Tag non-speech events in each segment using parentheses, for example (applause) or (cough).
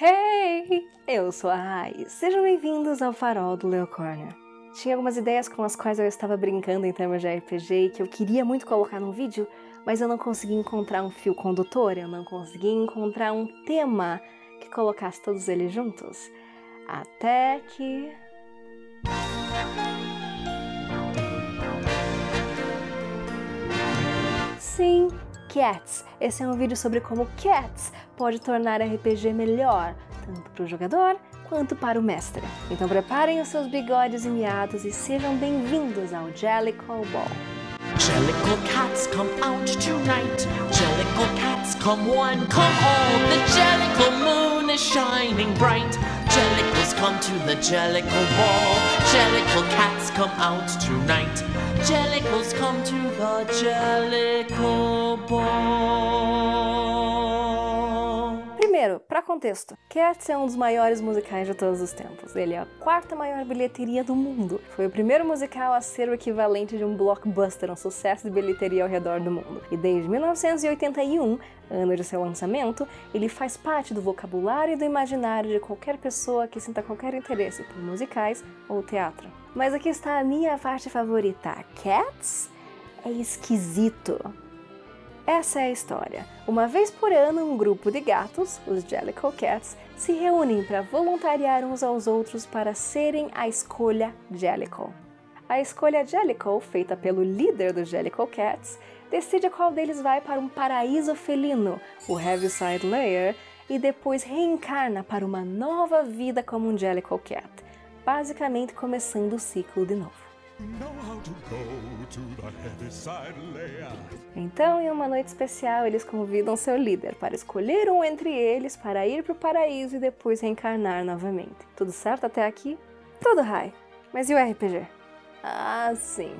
Hey! Eu sou a Rai. Sejam bem-vindos ao Farol do Leo Corner. Tinha algumas ideias com as quais eu estava brincando em termos de RPG e que eu queria muito colocar no vídeo, mas eu não consegui encontrar um fio condutor, eu não consegui encontrar um tema que colocasse todos eles juntos. Até que. Sim, Cats. Esse é um vídeo sobre como Cats pode tornar RPG melhor, tanto para o jogador quanto para o mestre. Então preparem os seus bigodes e miados e sejam bem-vindos ao Jellicle Ball. Jellicle cats come out tonight. Jellicle cats come one, come all. The Jellicle moon is shining bright. Jellicles come to the Jellicle ball. Jellicle cats come out tonight. Jellicles come to the Jellicle ball. Para contexto, Cats é um dos maiores musicais de todos os tempos. Ele é a quarta maior bilheteria do mundo. Foi o primeiro musical a ser o equivalente de um blockbuster, um sucesso de bilheteria ao redor do mundo. E desde 1981, ano de seu lançamento, ele faz parte do vocabulário e do imaginário de qualquer pessoa que sinta qualquer interesse por musicais ou teatro. Mas aqui está a minha parte favorita. Cats é esquisito. Essa é a história. Uma vez por ano, um grupo de gatos, os Jellicle Cats, se reúnem para voluntariar uns aos outros para serem a escolha Jellicle. A escolha Jellicle, feita pelo líder dos Jellicle Cats, decide qual deles vai para um paraíso felino, o Heaviside Layer, e depois reencarna para uma nova vida como um Jellicle Cat, basicamente começando o ciclo de novo. Know how to go to the heavy side layer. Então, em uma noite especial, eles convidam seu líder para escolher um entre eles para ir para o paraíso e depois reencarnar novamente. Tudo certo até aqui? Tudo high. Mas e o RPG? Ah, sim.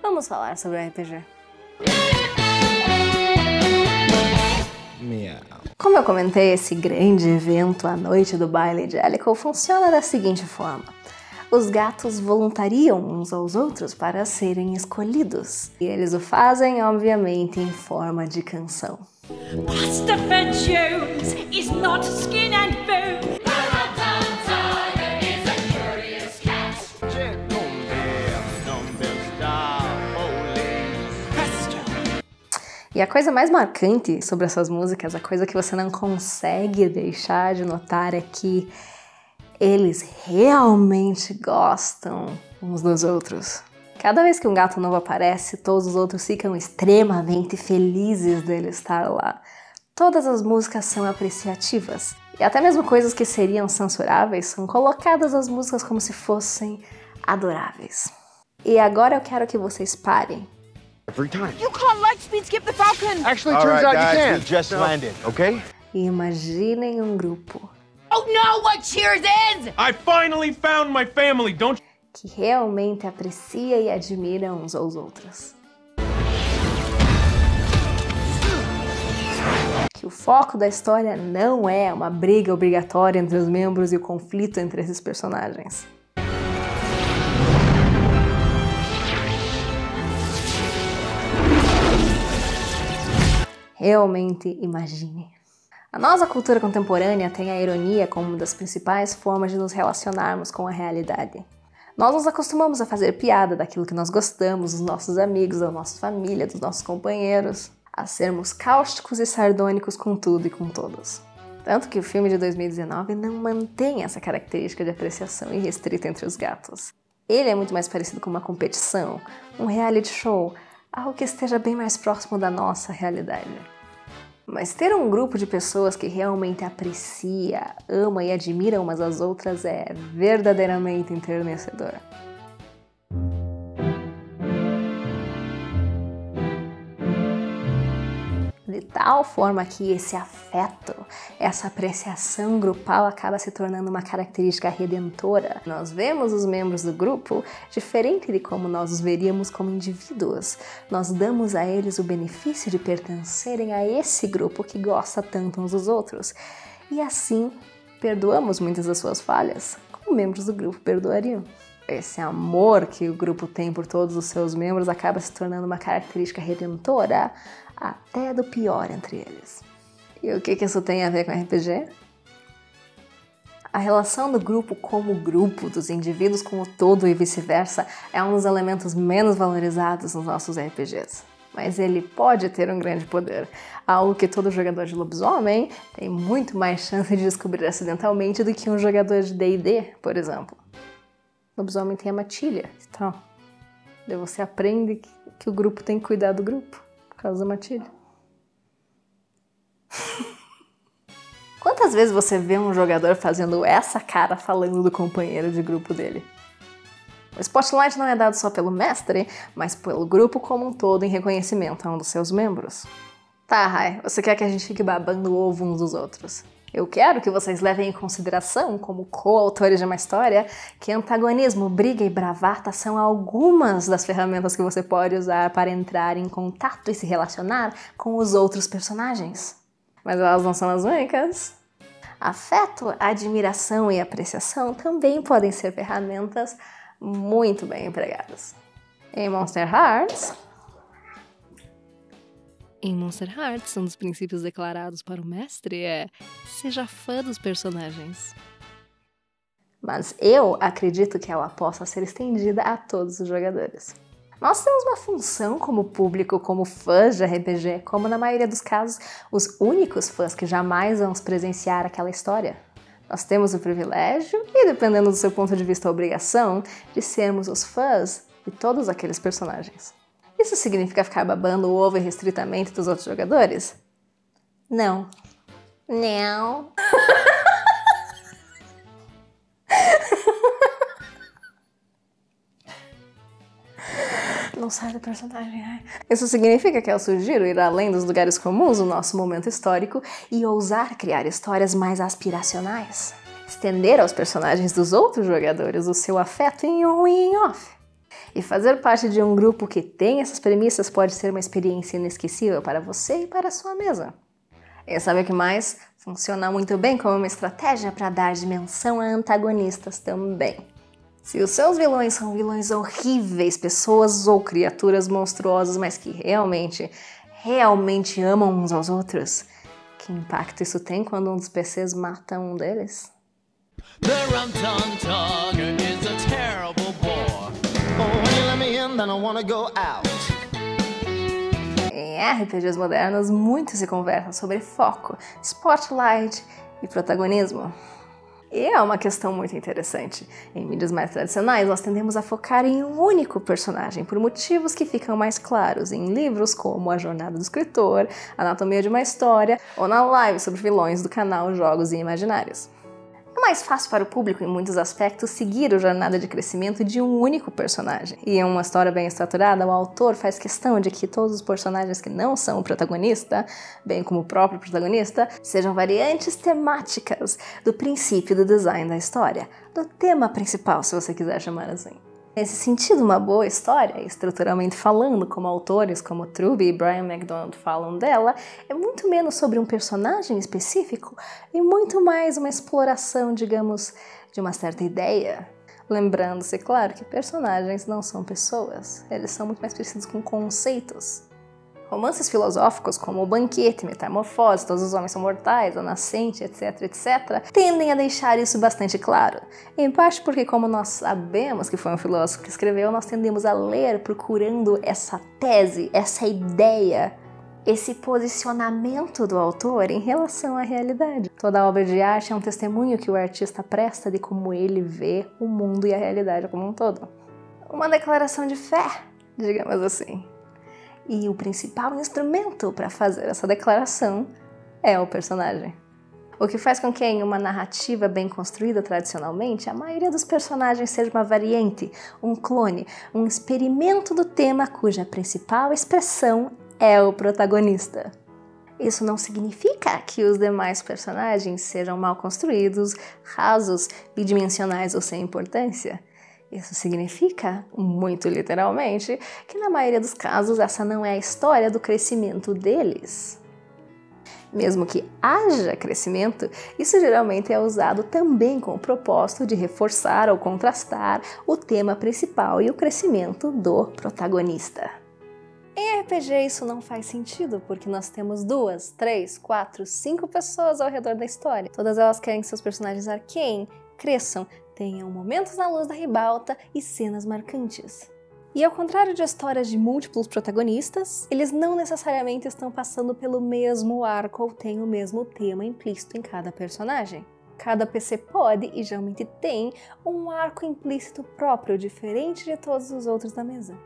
Vamos falar sobre o RPG. Como eu comentei, esse grande evento, a noite do baile de Jellicle, funciona da seguinte forma. Os gatos voluntariam uns aos outros para serem escolhidos. E eles o fazem, obviamente, em forma de canção. Christopher Jones is not skin and bone. E a coisa mais marcante sobre essas músicas, a coisa que você não consegue deixar de notar é que eles realmente gostam uns dos outros. Cada vez que um gato novo aparece, todos os outros ficam extremamente felizes dele estar lá. Todas as músicas são apreciativas. E até mesmo coisas que seriam censuráveis são colocadas nas músicas como se fossem adoráveis. E agora eu quero que vocês parem Every time. You can't light speed skip the Falcon. Actually, All turns right, out guys, you we can. just landed, okay? e imaginem um grupo Oh no, what Cheers is? I finally found my family, don't que realmente aprecia e admira uns aos outros. Que o foco da história não é uma briga obrigatória entre os membros e o conflito entre esses personagens. Realmente imagine. A nossa cultura contemporânea tem a ironia como uma das principais formas de nos relacionarmos com a realidade. Nós nos acostumamos a fazer piada daquilo que nós gostamos, dos nossos amigos, da nossa família, dos nossos companheiros, a sermos cáusticos e sardônicos com tudo e com todos. Tanto que o filme de 2019 não mantém essa característica de apreciação irrestrita entre os gatos. Ele é muito mais parecido com uma competição, um reality show, algo que esteja bem mais próximo da nossa realidade. Mas ter um grupo de pessoas que realmente aprecia, ama e admira umas às outras é verdadeiramente enternecedor. Tal forma que esse afeto, essa apreciação grupal acaba se tornando uma característica redentora. Nós vemos os membros do grupo diferente de como nós os veríamos como indivíduos. Nós damos a eles o benefício de pertencerem a esse grupo que gosta tanto uns dos outros. E assim, perdoamos muitas das suas falhas, como membros do grupo perdoariam. Esse amor que o grupo tem por todos os seus membros acaba se tornando uma característica redentora até do pior entre eles. E o que, que isso tem a ver com RPG? A relação do grupo como grupo, dos indivíduos como todo e vice-versa, é um dos elementos menos valorizados nos nossos RPGs. Mas ele pode ter um grande poder, algo que todo jogador de lobisomem tem muito mais chance de descobrir acidentalmente do que um jogador de DD, por exemplo. Lobisomem tem a matilha, então. Daí você aprende que, o grupo tem que cuidar do grupo causa da matilha. (laughs) Quantas vezes você vê um jogador fazendo essa cara falando do companheiro de grupo dele? O spotlight não é dado só pelo mestre, mas pelo grupo como um todo em reconhecimento a um dos seus membros. Tá, Rai, você quer que a gente fique babando o ovo uns dos outros? Eu quero que vocês levem em consideração, como coautores de uma história, que antagonismo, briga e bravata são algumas das ferramentas que você pode usar para entrar em contato e se relacionar com os outros personagens. Mas elas não são as únicas. Afeto, admiração e apreciação também podem ser ferramentas muito bem empregadas. Em Monster Hearts, Em Monster Hearts, um dos princípios declarados para o mestre é seja fã dos personagens. mas eu acredito que ela possa ser estendida a todos os jogadores. Nós temos uma função como público, como fãs de RPG, como na maioria dos casos, os únicos fãs que jamais vamos presenciar aquela história. Nós temos o privilégio, e dependendo do seu ponto de vista, a obrigação, de sermos os fãs de todos aqueles personagens. Isso significa ficar babando o ovo irrestritamente dos outros jogadores? Não. Não. (laughs) Não sai do personagem. ai. Isso significa que eu sugiro ir além dos lugares comuns do nosso momento histórico e ousar criar histórias mais aspiracionais. Estender aos personagens dos outros jogadores o seu afeto em on e em off. E fazer parte de um grupo que tem essas premissas pode ser uma experiência inesquecível para você e para a sua mesa. E sabe o que mais? Funciona muito bem como uma estratégia para dar dimensão a antagonistas também. Se os seus vilões são vilões horríveis, pessoas ou criaturas monstruosas, mas que realmente, realmente amam uns aos outros, que impacto isso tem quando um dos PCs mata um deles? The rum tum is a terrible Em RPGs modernos, muito se conversa sobre foco, spotlight e protagonismo. E é uma questão muito interessante. Em mídias mais tradicionais, nós tendemos a focar em um único personagem, por motivos que ficam mais claros em livros como A Jornada do Escritor, Anatomia de uma História ou na live sobre vilões do canal Jogos e Imaginários. Mais fácil para o público, em muitos aspectos, seguir a jornada de crescimento de um único personagem. E em uma história bem estruturada, o autor faz questão de que todos os personagens que não são o protagonista, bem como o próprio protagonista, sejam variantes temáticas do princípio do design da história, do tema principal, se você quiser chamar assim. Nesse sentido, uma boa história, estruturalmente falando, como autores como Truby e Brian McDonald falam dela, é muito menos sobre um personagem específico e muito mais uma exploração, digamos, de uma certa ideia. Lembrando-se, claro, que personagens não são pessoas, eles são muito mais parecidos com conceitos. Romances filosóficos como O Banquete, Metamorfose, Todos os Homens São Mortais, A Nascente, etc, etc, tendem a deixar isso bastante claro. Em parte porque, como nós sabemos que foi um filósofo que escreveu, nós tendemos a ler procurando essa tese, essa ideia, esse posicionamento do autor em relação à realidade. Toda obra de arte é um testemunho que o artista presta de como ele vê o mundo e a realidade como um todo. Uma declaração de fé, digamos assim. E o principal instrumento para fazer essa declaração é o personagem. O que faz com que em uma narrativa bem construída tradicionalmente, a maioria dos personagens seja uma variante, um clone, um experimento do tema cuja principal expressão é o protagonista. Isso não significa que os demais personagens sejam mal construídos, rasos, bidimensionais ou sem importância. Isso significa, muito literalmente, que na maioria dos casos essa não é a história do crescimento deles. Mesmo que haja crescimento, isso geralmente é usado também com o propósito de reforçar ou contrastar o tema principal e o crescimento do protagonista. Em RPG isso não faz sentido, porque nós temos duas, três, quatro, cinco pessoas ao redor da história. Todas elas querem que seus personagens arqueiem, cresçam, tenham momentos na luz da ribalta e cenas marcantes. E ao contrário de histórias de múltiplos protagonistas, eles não necessariamente estão passando pelo mesmo arco ou têm o mesmo tema implícito em cada personagem. Cada PC pode e geralmente tem um arco implícito próprio, diferente de todos os outros da mesa.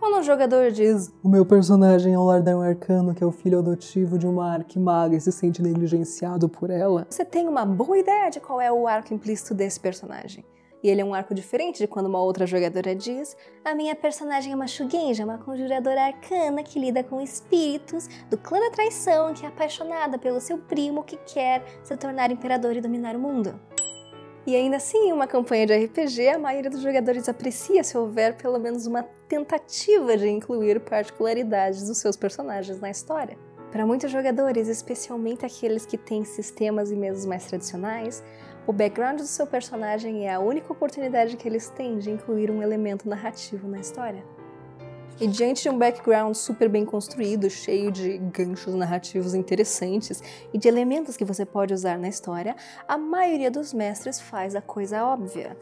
Quando um jogador diz O meu personagem é um lardão arcano que é o filho adotivo de uma arquimaga e se sente negligenciado por ela, você tem uma boa ideia de qual é o arco implícito desse personagem. E ele é um arco diferente de quando uma outra jogadora diz: A minha personagem é uma Shugenja, uma conjuradora arcana que lida com espíritos do clã da traição, que é apaixonada pelo seu primo que quer se tornar imperador e dominar o mundo. E ainda assim, em uma campanha de RPG, a maioria dos jogadores aprecia se houver pelo menos uma tentativa de incluir particularidades dos seus personagens na história. Para muitos jogadores, especialmente aqueles que têm sistemas e mesas mais tradicionais, o background do seu personagem é a única oportunidade que eles têm de incluir um elemento narrativo na história. E diante de um background super bem construído, cheio de ganchos narrativos interessantes e de elementos que você pode usar na história, a maioria dos mestres faz a coisa óbvia.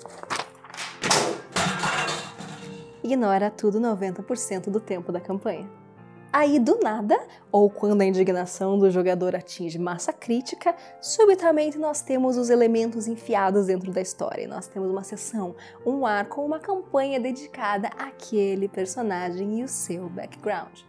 Ignora tudo 90% do tempo da campanha. Aí, do nada, ou quando a indignação do jogador atinge massa crítica, subitamente nós temos os elementos enfiados dentro da história. Nós temos uma sessão, um arco, uma campanha dedicada àquele personagem e o seu background.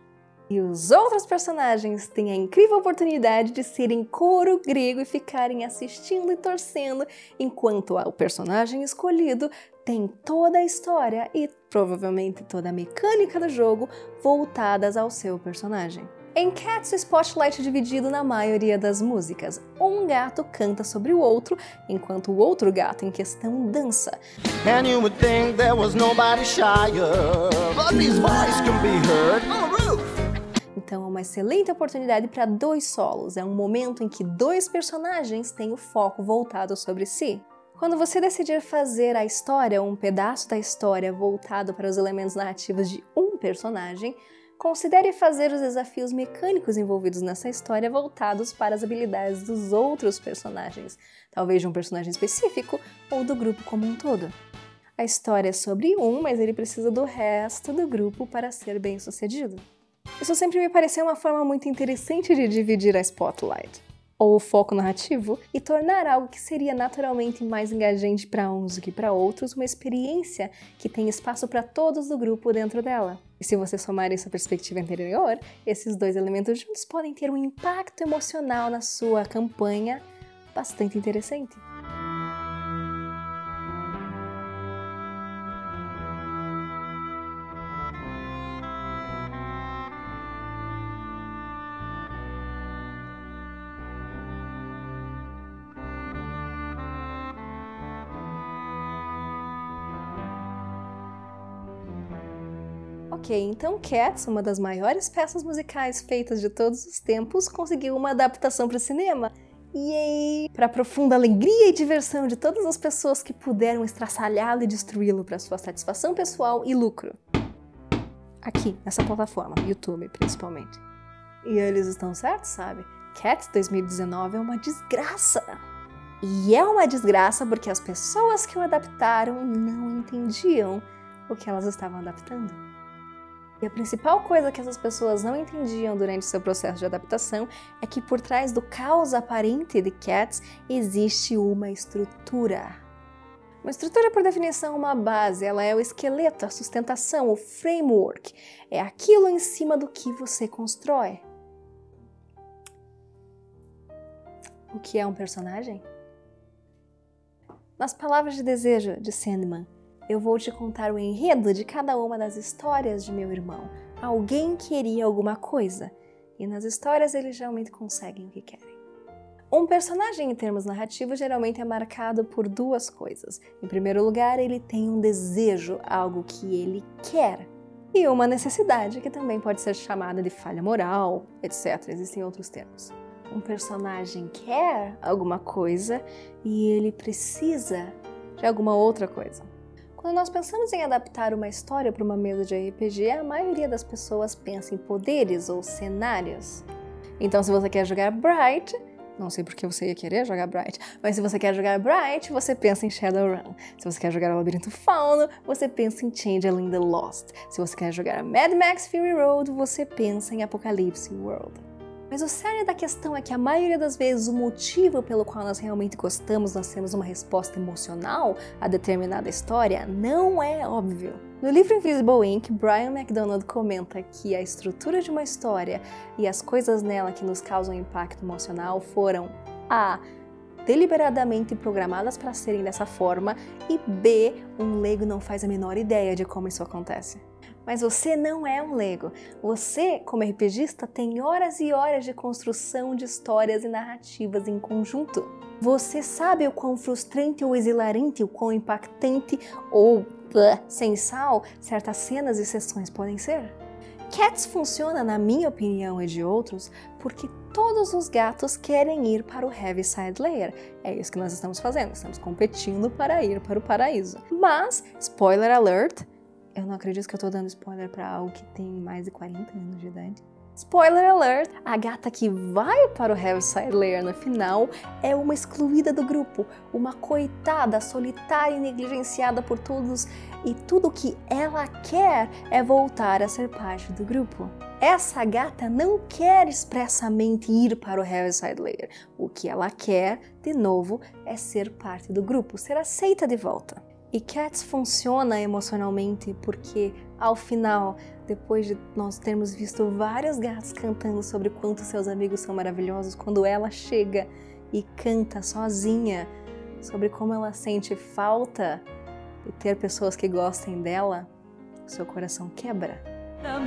E os outros personagens têm a incrível oportunidade de serem coro grego e ficarem assistindo e torcendo, enquanto o personagem escolhido tem toda a história e provavelmente toda a mecânica do jogo voltadas ao seu personagem. Em Cats, o spotlight é dividido na maioria das músicas. Um gato canta sobre o outro, enquanto o outro gato em questão dança. Então é uma excelente oportunidade para dois solos. É um momento em que dois personagens têm o foco voltado sobre si. Quando você decidir fazer a história, um pedaço da história voltado para os elementos narrativos de um personagem, considere fazer os desafios mecânicos envolvidos nessa história voltados para as habilidades dos outros personagens, talvez de um personagem específico ou do grupo como um todo. A história é sobre um, mas ele precisa do resto do grupo para ser bem sucedido. Isso sempre me pareceu uma forma muito interessante de dividir a spotlight, ou foco narrativo, e tornar algo que seria naturalmente mais engajante para uns do que para outros uma experiência que tem espaço para todos do grupo dentro dela. E se você somar essa perspectiva anterior, esses dois elementos juntos podem ter um impacto emocional na sua campanha bastante interessante. Ok, então Cats, uma das maiores peças musicais feitas de todos os tempos, conseguiu uma adaptação para o cinema. Yay! Para profunda alegria e diversão de todas as pessoas que puderam estraçalhá-lo e destruí-lo para sua satisfação pessoal e lucro. Aqui, nessa plataforma, YouTube principalmente. E eles estão certos, sabe? Cats 2019 é uma desgraça. E é uma desgraça porque as pessoas que o adaptaram não entendiam o que elas estavam adaptando. E a principal coisa que essas pessoas não entendiam durante seu processo de adaptação é que por trás do caos aparente de Cats existe uma estrutura. Uma estrutura, por definição, é uma base, ela é o esqueleto, a sustentação, o framework. É aquilo em cima do que você constrói. O que é um personagem? Nas palavras de desejo de Sandman, eu vou te contar o enredo de cada uma das histórias de meu irmão. Alguém queria alguma coisa, e nas histórias eles geralmente conseguem o que querem. Um personagem em termos narrativos geralmente é marcado por duas coisas. Em primeiro lugar, ele tem um desejo, algo que ele quer, e uma necessidade, que também pode ser chamada de falha moral, etc. Existem outros termos. Um personagem quer alguma coisa e ele precisa de alguma outra coisa. Quando nós pensamos em adaptar uma história para uma mesa de RPG, a maioria das pessoas pensa em poderes ou cenários. Então, se você quer jogar Bright, não sei porque você ia querer jogar Bright, mas se você quer jogar Bright, você pensa em Shadowrun. Se você quer jogar Labirinto Fauno, você pensa em Changeling the Lost. Se você quer jogar Mad Max Fury Road, você pensa em Apocalypse World. Mas o sério da questão é que a maioria das vezes o motivo pelo qual nós realmente gostamos, nós temos uma resposta emocional a determinada história, não é óbvio. No livro Invisible Ink, Brian McDonald comenta que a estrutura de uma história e as coisas nela que nos causam impacto emocional foram A. deliberadamente programadas para serem dessa forma e B. um leigo não faz a menor ideia de como isso acontece. Mas você não é um Lego. Você, como RPGista, tem horas e horas de construção de histórias e narrativas em conjunto. Você sabe o quão frustrante ou exhilarante, o quão impactante ou sem sal certas cenas e sessões podem ser? Cats funciona, na minha opinião e de outros, porque todos os gatos querem ir para o Heaviside Layer. É isso que nós estamos fazendo, estamos competindo para ir para o paraíso. Mas, spoiler alert, eu não acredito que eu tô dando spoiler para algo que tem mais de 40 anos de idade. Spoiler alert! A gata que vai para o Heaviside Layer no final é uma excluída do grupo, uma coitada, solitária e negligenciada por todos, e tudo que ela quer é voltar a ser parte do grupo. Essa gata não quer expressamente ir para o Heaviside Layer. O que ela quer, de novo, é ser parte do grupo, ser aceita de volta. E Cats funciona emocionalmente porque, ao final, depois de nós termos visto vários gatos cantando sobre quanto seus amigos são maravilhosos, quando ela chega e canta sozinha sobre como ela sente falta de ter pessoas que gostem dela, seu coração quebra. The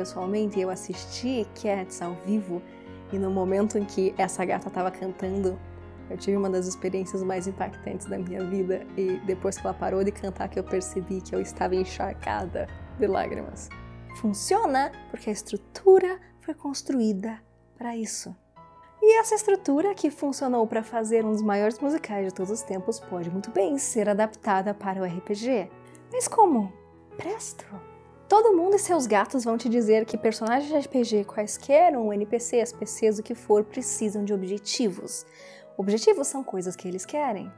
pessoalmente, eu assisti Cats ao vivo e no momento em que essa gata estava cantando, eu tive uma das experiências mais impactantes da minha vida e depois que ela parou de cantar que eu percebi que eu estava encharcada de lágrimas. Funciona porque a estrutura foi construída para isso. E essa estrutura que funcionou para fazer um dos maiores musicais de todos os tempos pode muito bem ser adaptada para o RPG. Mas como? Presto! Todo mundo e seus gatos vão te dizer que personagens de RPG, quaisquer um, NPCs, PCs, o que for, precisam de objetivos. Objetivos são coisas que eles querem.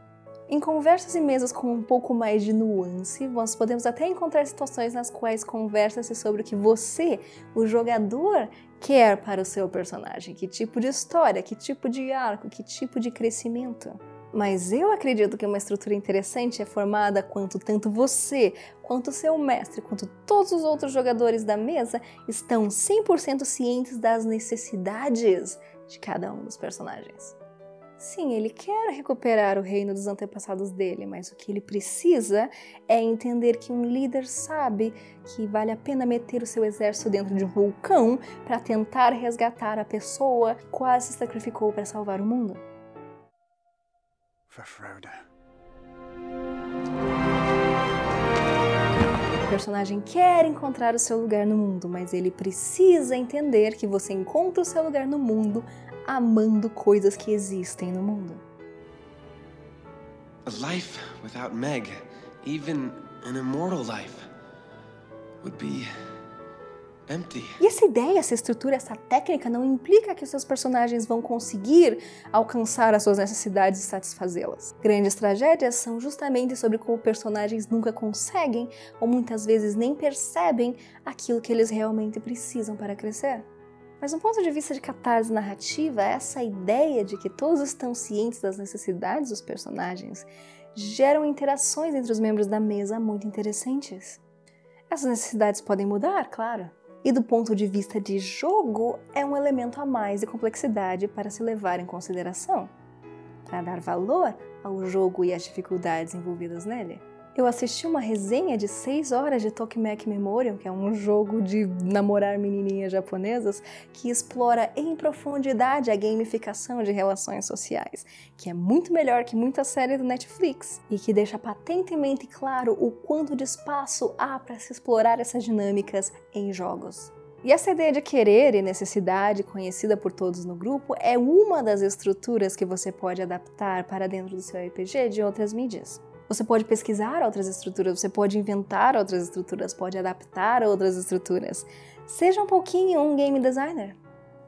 Em conversas e mesas com um pouco mais de nuance, nós podemos até encontrar situações nas quais conversa-se sobre o que você, o jogador, quer para o seu personagem, que tipo de história, que tipo de arco, que tipo de crescimento. Mas eu acredito que uma estrutura interessante é formada quanto tanto você, quanto seu mestre, quanto todos os outros jogadores da mesa estão 100% cientes das necessidades de cada um dos personagens. Sim, ele quer recuperar o reino dos antepassados dele, mas o que ele precisa é entender que um líder sabe que vale a pena meter o seu exército dentro de um vulcão para tentar resgatar a pessoa que quase se sacrificou para salvar o mundo. For Frodo. O personagem quer encontrar o seu lugar no mundo, mas ele precisa entender que você encontra o seu lugar no mundo amando coisas que existem no mundo. A life without Meg, even an immortal life, would be. E essa ideia, essa estrutura, essa técnica não implica que os seus personagens vão conseguir alcançar as suas necessidades e satisfazê-las. Grandes tragédias são justamente sobre como personagens nunca conseguem ou muitas vezes nem percebem aquilo que eles realmente precisam para crescer. Mas, do ponto de vista de catarse narrativa, essa ideia de que todos estão cientes das necessidades dos personagens geram interações entre os membros da mesa muito interessantes. Essas necessidades podem mudar, claro. E do ponto de vista de jogo, é um elemento a mais de complexidade para se levar em consideração, para dar valor ao jogo e às dificuldades envolvidas nele. Eu assisti uma resenha de 6 horas de Tokimeki Memorial, que é um jogo de namorar menininhas japonesas, que explora em profundidade a gamificação de relações sociais, que é muito melhor que muita série do Netflix e que deixa patentemente claro o quanto de espaço há para se explorar essas dinâmicas em jogos. E essa ideia de querer e necessidade, conhecida por todos no grupo, é uma das estruturas que você pode adaptar para dentro do seu RPG de outras mídias. Você pode pesquisar outras estruturas, você pode inventar outras estruturas, pode adaptar outras estruturas. Seja um pouquinho um game designer.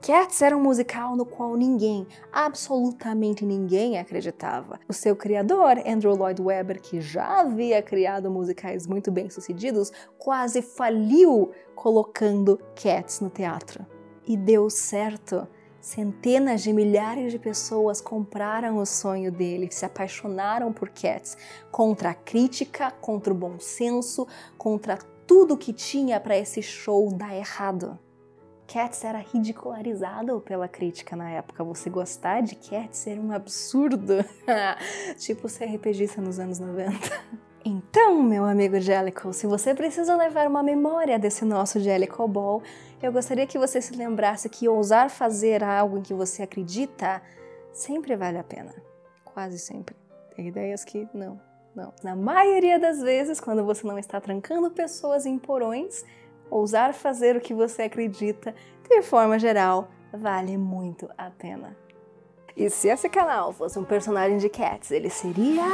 Cats era um musical no qual ninguém, absolutamente ninguém acreditava. O seu criador, Andrew Lloyd Webber, que já havia criado musicais muito bem-sucedidos, quase faliu colocando Cats no teatro. E deu certo. Centenas de milhares de pessoas compraram o sonho dele, se apaixonaram por Cats, contra a crítica, contra o bom senso, contra tudo que tinha para esse show dar errado. Cats era ridicularizado pela crítica na época. Você gostar de Cats era um absurdo. (laughs) tipo ser RPGista nos anos 90. Então, meu amigo Jellicle, se você precisa levar uma memória desse nosso Jellicle Ball, eu gostaria que você se lembrasse que ousar fazer algo em que você acredita sempre vale a pena. Quase sempre. Tem ideias que não, não. Na maioria das vezes, quando você não está trancando pessoas em porões, ousar fazer o que você acredita, de forma geral, vale muito a pena. E se esse canal fosse um personagem de Cats, ele seria.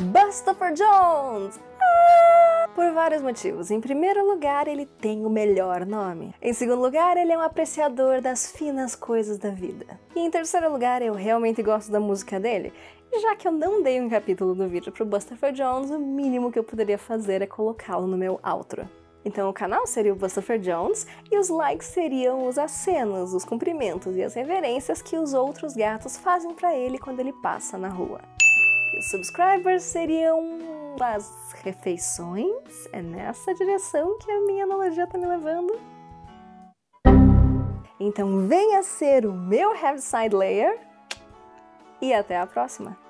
Bustopher Jones! Ah! Por vários motivos. Em primeiro lugar, ele tem o melhor nome. Em segundo lugar, ele é um apreciador das finas coisas da vida. E em terceiro lugar, eu realmente gosto da música dele. E já que eu não dei um capítulo do vídeo pro Bustopher Jones, o mínimo que eu poderia fazer é colocá-lo no meu outro. Então o canal seria o Bustopher Jones e os likes seriam os acenos, os cumprimentos e as reverências que os outros gatos fazem para ele quando ele passa na rua. Subscribers seriam as refeições. É nessa direção que a minha analogia tá me levando. Então venha ser o meu Heaviside Layer e até a próxima!